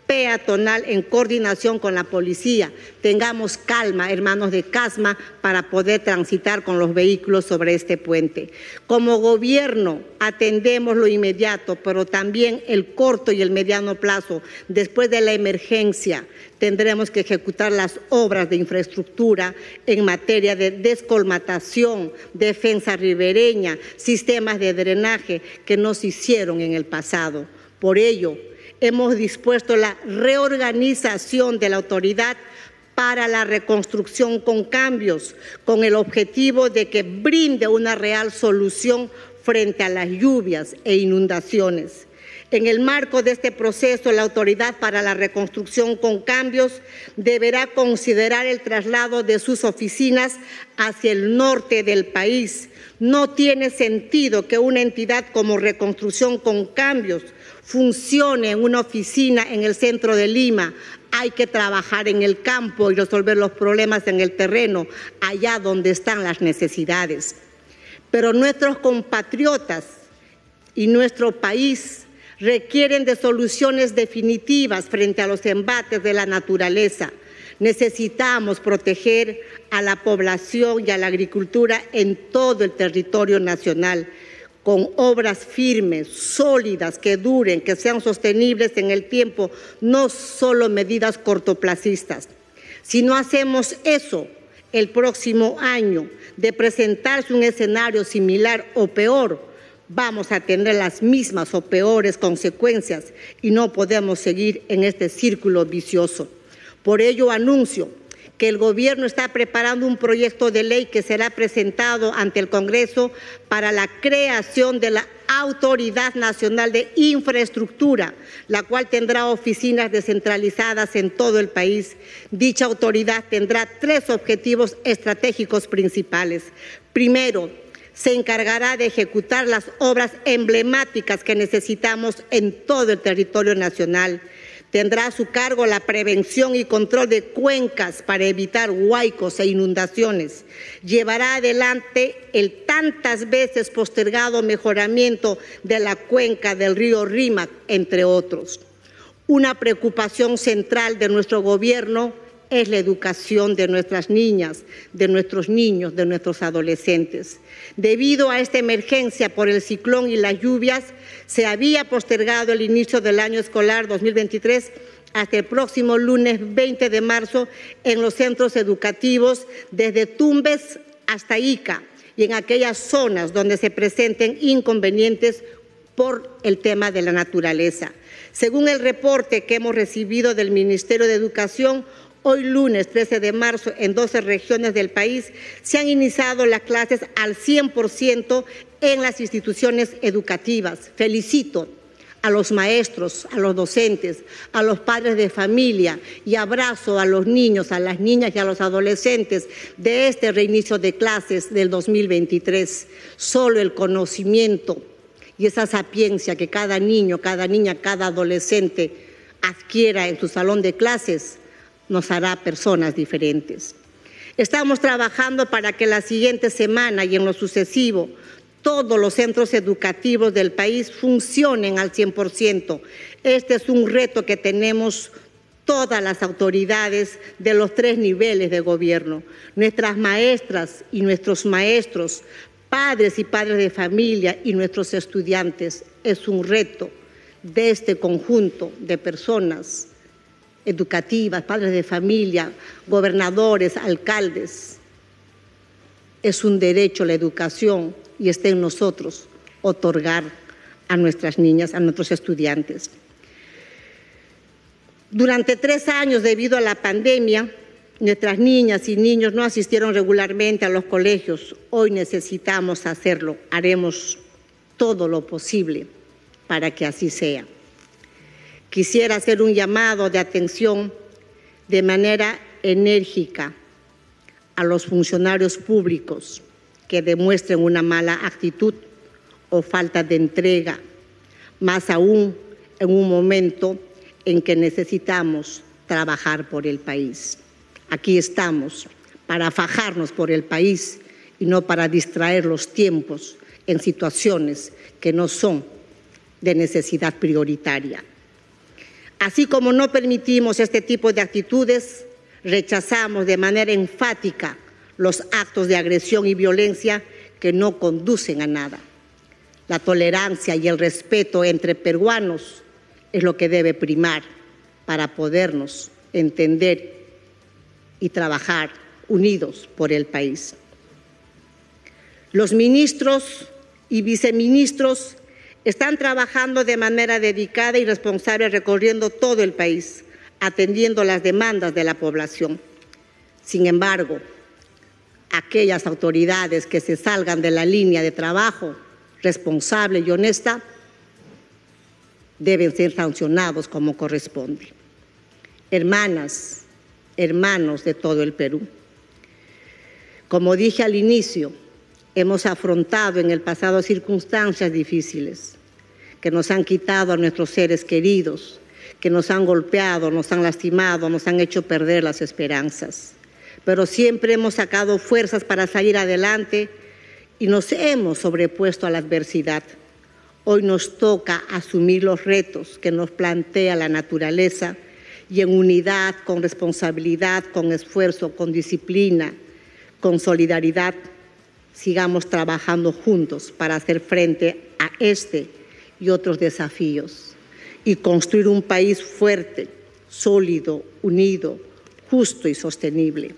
peatonal en coordinación con la policía. Tengamos calma, hermanos de Casma, para poder transitar con los vehículos sobre este puente. Como gobierno atendemos lo inmediato, pero también el corto y el mediano plazo. Después de la emergencia, tendremos que ejecutar las obras de infraestructura en materia de descolmatación, defensa ribereña, sistemas de drenaje que no se hicieron en el pasado. Por ello, hemos dispuesto la reorganización de la autoridad para la reconstrucción con cambios, con el objetivo de que brinde una real solución frente a las lluvias e inundaciones. En el marco de este proceso, la Autoridad para la Reconstrucción con Cambios deberá considerar el traslado de sus oficinas hacia el norte del país. No tiene sentido que una entidad como Reconstrucción con Cambios funcione en una oficina en el centro de Lima. Hay que trabajar en el campo y resolver los problemas en el terreno, allá donde están las necesidades. Pero nuestros compatriotas y nuestro país requieren de soluciones definitivas frente a los embates de la naturaleza. Necesitamos proteger a la población y a la agricultura en todo el territorio nacional con obras firmes, sólidas, que duren, que sean sostenibles en el tiempo, no solo medidas cortoplacistas. Si no hacemos eso el próximo año, de presentarse un escenario similar o peor, vamos a tener las mismas o peores consecuencias y no podemos seguir en este círculo vicioso. Por ello anuncio que el gobierno está preparando un proyecto de ley que será presentado ante el Congreso para la creación de la Autoridad Nacional de Infraestructura, la cual tendrá oficinas descentralizadas en todo el país. Dicha autoridad tendrá tres objetivos estratégicos principales. Primero, se encargará de ejecutar las obras emblemáticas que necesitamos en todo el territorio nacional. Tendrá a su cargo la prevención y control de cuencas para evitar huaicos e inundaciones. Llevará adelante el tantas veces postergado mejoramiento de la cuenca del río Rímac, entre otros. Una preocupación central de nuestro gobierno es la educación de nuestras niñas, de nuestros niños, de nuestros adolescentes. Debido a esta emergencia por el ciclón y las lluvias, se había postergado el inicio del año escolar 2023 hasta el próximo lunes 20 de marzo en los centros educativos desde Tumbes hasta Ica y en aquellas zonas donde se presenten inconvenientes por el tema de la naturaleza. Según el reporte que hemos recibido del Ministerio de Educación, Hoy lunes 13 de marzo en 12 regiones del país se han iniciado las clases al 100% en las instituciones educativas. Felicito a los maestros, a los docentes, a los padres de familia y abrazo a los niños, a las niñas y a los adolescentes de este reinicio de clases del 2023. Solo el conocimiento y esa sapiencia que cada niño, cada niña, cada adolescente adquiera en su salón de clases nos hará personas diferentes. Estamos trabajando para que la siguiente semana y en lo sucesivo todos los centros educativos del país funcionen al 100%. Este es un reto que tenemos todas las autoridades de los tres niveles de gobierno, nuestras maestras y nuestros maestros, padres y padres de familia y nuestros estudiantes. Es un reto de este conjunto de personas educativas, padres de familia, gobernadores, alcaldes. Es un derecho la educación y está en nosotros otorgar a nuestras niñas, a nuestros estudiantes. Durante tres años, debido a la pandemia, nuestras niñas y niños no asistieron regularmente a los colegios. Hoy necesitamos hacerlo. Haremos todo lo posible para que así sea. Quisiera hacer un llamado de atención de manera enérgica a los funcionarios públicos que demuestren una mala actitud o falta de entrega, más aún en un momento en que necesitamos trabajar por el país. Aquí estamos para fajarnos por el país y no para distraer los tiempos en situaciones que no son de necesidad prioritaria. Así como no permitimos este tipo de actitudes, rechazamos de manera enfática los actos de agresión y violencia que no conducen a nada. La tolerancia y el respeto entre peruanos es lo que debe primar para podernos entender y trabajar unidos por el país. Los ministros y viceministros están trabajando de manera dedicada y responsable recorriendo todo el país, atendiendo las demandas de la población. Sin embargo, aquellas autoridades que se salgan de la línea de trabajo responsable y honesta deben ser sancionados como corresponde. Hermanas, hermanos de todo el Perú, como dije al inicio, hemos afrontado en el pasado circunstancias difíciles que nos han quitado a nuestros seres queridos, que nos han golpeado, nos han lastimado, nos han hecho perder las esperanzas. Pero siempre hemos sacado fuerzas para salir adelante y nos hemos sobrepuesto a la adversidad. Hoy nos toca asumir los retos que nos plantea la naturaleza y en unidad, con responsabilidad, con esfuerzo, con disciplina, con solidaridad, sigamos trabajando juntos para hacer frente a este y otros desafíos y construir un país fuerte, sólido, unido, justo y sostenible.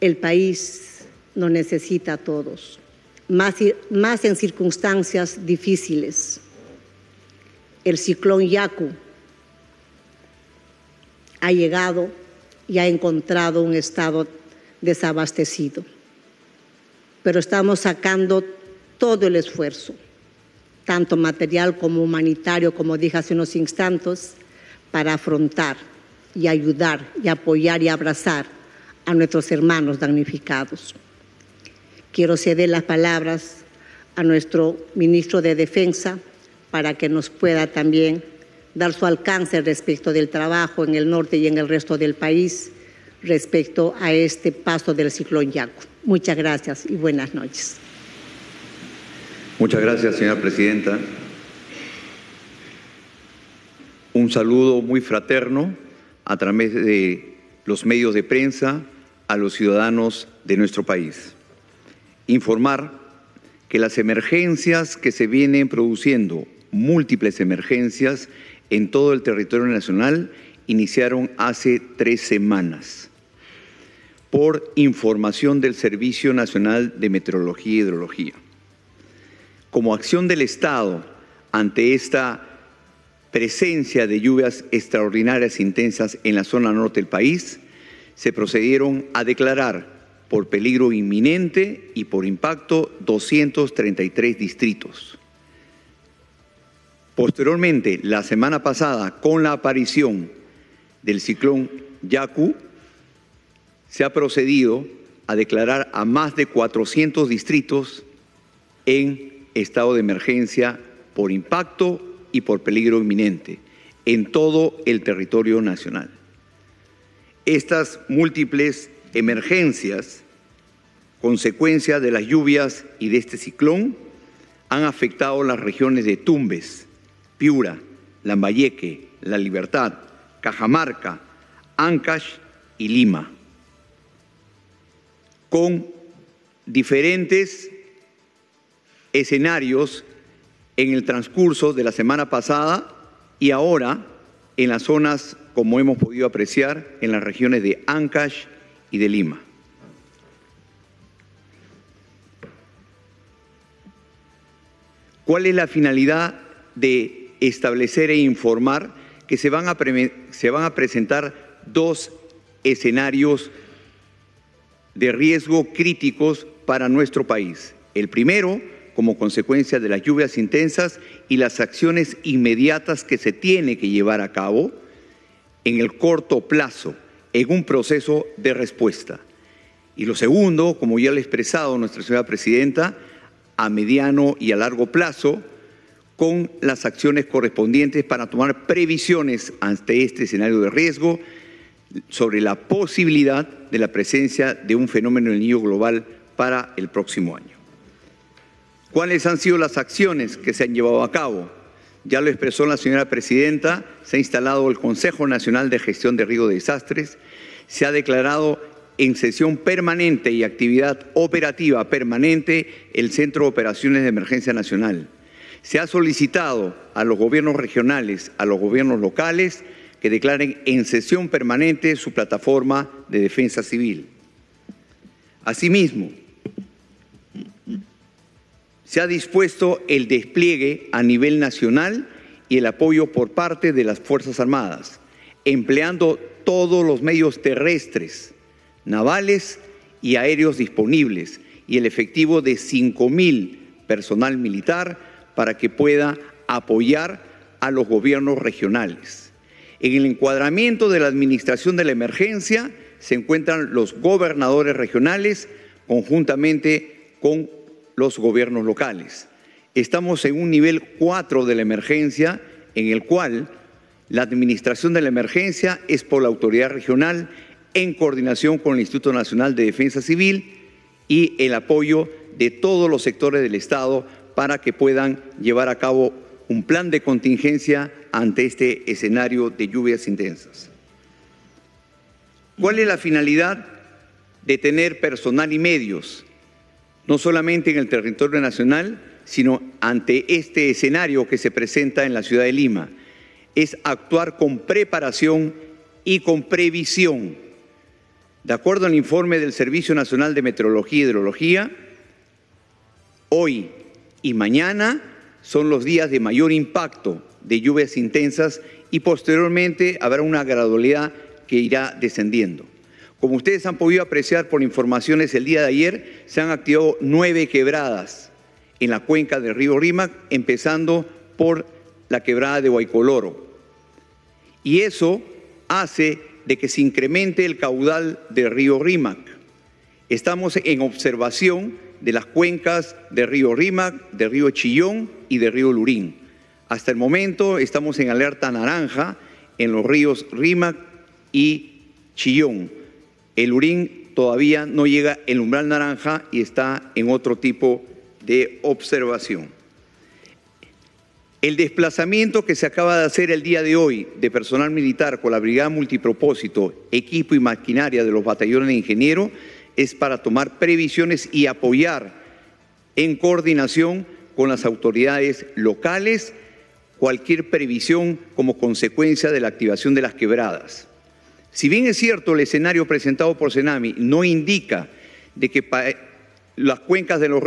El país nos necesita a todos, más, más en circunstancias difíciles. El ciclón Yaku ha llegado y ha encontrado un estado desabastecido, pero estamos sacando todo el esfuerzo, tanto material como humanitario, como dije hace unos instantes, para afrontar y ayudar y apoyar y abrazar a nuestros hermanos damnificados. Quiero ceder las palabras a nuestro ministro de Defensa para que nos pueda también dar su alcance respecto del trabajo en el norte y en el resto del país respecto a este paso del ciclón Yaku. Muchas gracias y buenas noches. Muchas gracias, señora presidenta. Un saludo muy fraterno a través de los medios de prensa a los ciudadanos de nuestro país. Informar que las emergencias que se vienen produciendo, múltiples emergencias en todo el territorio nacional, iniciaron hace tres semanas por información del Servicio Nacional de Meteorología y Hidrología. Como acción del Estado ante esta presencia de lluvias extraordinarias intensas en la zona norte del país, se procedieron a declarar por peligro inminente y por impacto 233 distritos. Posteriormente, la semana pasada, con la aparición del ciclón Yaku, se ha procedido a declarar a más de 400 distritos en estado de emergencia por impacto y por peligro inminente en todo el territorio nacional. Estas múltiples emergencias, consecuencia de las lluvias y de este ciclón, han afectado las regiones de Tumbes, Piura, Lambayeque, La Libertad, Cajamarca, Ancash y Lima, con diferentes escenarios en el transcurso de la semana pasada y ahora en las zonas, como hemos podido apreciar, en las regiones de Ancash y de Lima. ¿Cuál es la finalidad de establecer e informar que se van a, se van a presentar dos escenarios de riesgo críticos para nuestro país? El primero, como consecuencia de las lluvias intensas y las acciones inmediatas que se tiene que llevar a cabo en el corto plazo en un proceso de respuesta. Y lo segundo, como ya le ha expresado nuestra señora presidenta, a mediano y a largo plazo, con las acciones correspondientes para tomar previsiones ante este escenario de riesgo sobre la posibilidad de la presencia de un fenómeno del niño global para el próximo año. ¿Cuáles han sido las acciones que se han llevado a cabo? Ya lo expresó la señora presidenta, se ha instalado el Consejo Nacional de Gestión de Riesgo de Desastres, se ha declarado en sesión permanente y actividad operativa permanente el Centro de Operaciones de Emergencia Nacional. Se ha solicitado a los gobiernos regionales, a los gobiernos locales, que declaren en sesión permanente su plataforma de defensa civil. Asimismo, se ha dispuesto el despliegue a nivel nacional y el apoyo por parte de las Fuerzas Armadas, empleando todos los medios terrestres, navales y aéreos disponibles y el efectivo de 5.000 personal militar para que pueda apoyar a los gobiernos regionales. En el encuadramiento de la administración de la emergencia se encuentran los gobernadores regionales conjuntamente con los gobiernos locales. Estamos en un nivel 4 de la emergencia en el cual la administración de la emergencia es por la autoridad regional en coordinación con el Instituto Nacional de Defensa Civil y el apoyo de todos los sectores del Estado para que puedan llevar a cabo un plan de contingencia ante este escenario de lluvias intensas. ¿Cuál es la finalidad de tener personal y medios? no solamente en el territorio nacional, sino ante este escenario que se presenta en la ciudad de Lima. Es actuar con preparación y con previsión. De acuerdo al informe del Servicio Nacional de Meteorología y Hidrología, hoy y mañana son los días de mayor impacto de lluvias intensas y posteriormente habrá una gradualidad que irá descendiendo. Como ustedes han podido apreciar por informaciones el día de ayer, se han activado nueve quebradas en la cuenca del río Rímac, empezando por la quebrada de Guaycoloro. Y eso hace de que se incremente el caudal del río Rímac. Estamos en observación de las cuencas del río Rímac, del río Chillón y del río Lurín. Hasta el momento estamos en alerta naranja en los ríos Rímac y Chillón. El Lurín todavía no llega el umbral naranja y está en otro tipo de observación. El desplazamiento que se acaba de hacer el día de hoy de personal militar con la Brigada Multipropósito, equipo y maquinaria de los batallones de ingenieros es para tomar previsiones y apoyar en coordinación con las autoridades locales cualquier previsión como consecuencia de la activación de las quebradas. Si bien es cierto el escenario presentado por Senami no indica de que las cuencas de los